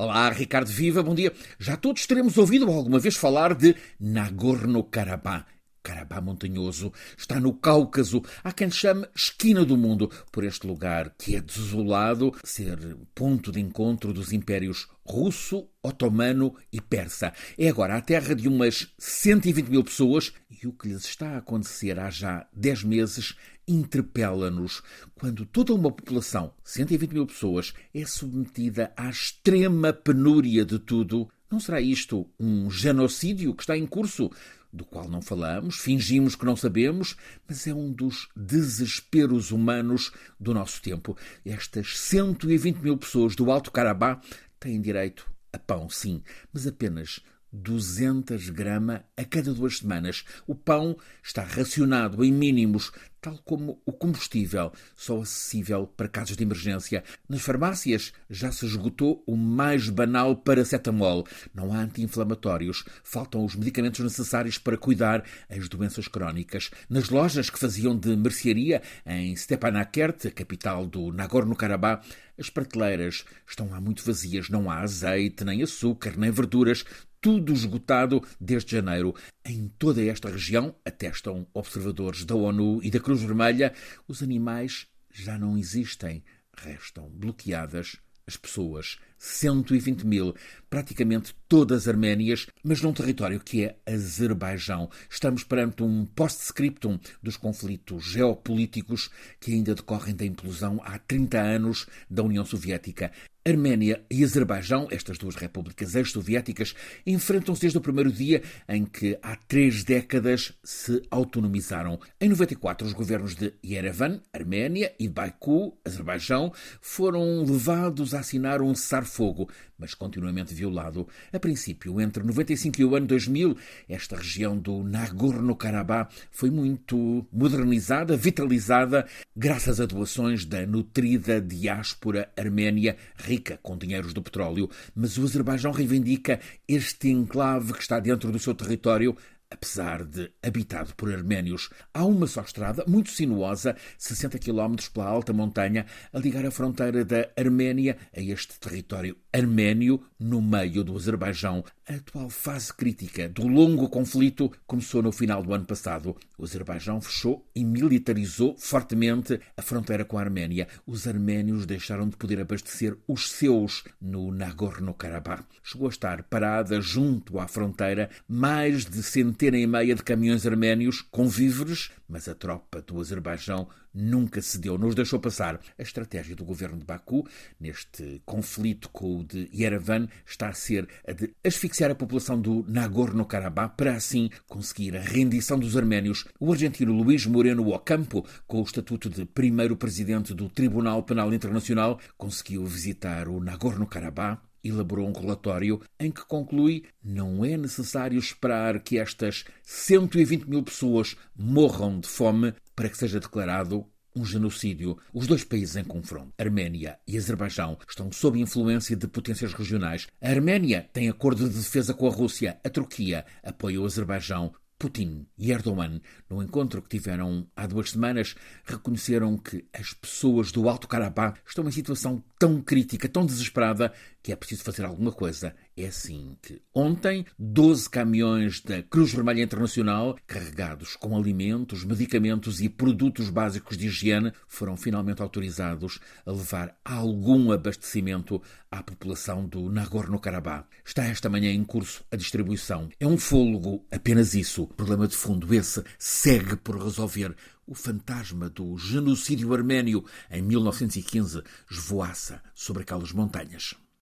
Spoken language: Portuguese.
Olá, Ricardo Viva, bom dia. Já todos teremos ouvido alguma vez falar de Nagorno-Karabakh. Karabakh montanhoso está no Cáucaso. Há quem chame esquina do mundo por este lugar que é desolado, ser ponto de encontro dos impérios russo, otomano e persa. É agora a terra de umas 120 mil pessoas e o que lhes está a acontecer há já 10 meses interpela-nos. Quando toda uma população, 120 mil pessoas, é submetida à extrema penúria de tudo, não será isto um genocídio que está em curso? Do qual não falamos, fingimos que não sabemos, mas é um dos desesperos humanos do nosso tempo. Estas 120 mil pessoas do Alto Carabá têm direito a pão, sim, mas apenas 200 gramas a cada duas semanas. O pão está racionado em mínimos, tal como o combustível, só acessível para casos de emergência. Nas farmácias já se esgotou o mais banal paracetamol. Não há anti-inflamatórios. Faltam os medicamentos necessários para cuidar as doenças crónicas. Nas lojas que faziam de mercearia em Stepanakert, capital do Nagorno-Karabakh, as prateleiras estão lá muito vazias. Não há azeite, nem açúcar, nem verduras tudo esgotado desde janeiro. Em toda esta região, atestam observadores da ONU e da Cruz Vermelha, os animais já não existem, restam bloqueadas as pessoas. 120 mil, praticamente todas arménias, mas num território que é Azerbaijão. Estamos perante um post-scriptum dos conflitos geopolíticos que ainda decorrem da implosão há 30 anos da União Soviética. Arménia e Azerbaijão, estas duas repúblicas ex-soviéticas, enfrentam-se desde o primeiro dia em que há três décadas se autonomizaram. Em 94, os governos de Yerevan, Arménia, e Baku, Azerbaijão, foram levados a assinar um cessar-fogo, mas continuamente violado. A princípio, entre 95 e o ano 2000, esta região do Nagorno-Karabakh foi muito modernizada, vitalizada, graças a doações da nutrida diáspora arménia rica com dinheiros do petróleo, mas o Azerbaijão reivindica este enclave que está dentro do seu território apesar de habitado por arménios. Há uma só estrada, muito sinuosa, 60 km pela alta montanha, a ligar a fronteira da Arménia a este território arménio no meio do Azerbaijão. A atual fase crítica do longo conflito começou no final do ano passado. O Azerbaijão fechou e militarizou fortemente a fronteira com a Arménia. Os arménios deixaram de poder abastecer os seus no Nagorno-Karabakh. Chegou a estar parada junto à fronteira mais de centena e meia de caminhões arménios com víveres, mas a tropa do Azerbaijão nunca cedeu, nos deixou passar. A estratégia do governo de Baku, neste conflito com o de Yerevan, está a ser a de asfixiar a população do Nagorno-Karabakh para assim conseguir a rendição dos arménios. O argentino Luís Moreno Ocampo, com o estatuto de primeiro presidente do Tribunal Penal Internacional, conseguiu visitar o Nagorno-Karabakh elaborou um relatório em que conclui não é necessário esperar que estas 120 mil pessoas morram de fome para que seja declarado um genocídio. Os dois países em confronto, Arménia e Azerbaijão, estão sob influência de potências regionais. A Arménia tem acordo de defesa com a Rússia. A Turquia apoia o Azerbaijão. Putin e Erdogan, no encontro que tiveram há duas semanas, reconheceram que as pessoas do Alto Karabakh estão em situação tão crítica, tão desesperada, que é preciso fazer alguma coisa. É assim que ontem 12 caminhões da Cruz Vermelha Internacional, carregados com alimentos, medicamentos e produtos básicos de higiene, foram finalmente autorizados a levar algum abastecimento à população do Nagorno-Karabakh. Está esta manhã em curso a distribuição. É um fôlego, apenas isso. Problema de fundo esse segue por resolver o fantasma do genocídio arménio em 1915 esvoaça sobre aquelas montanhas.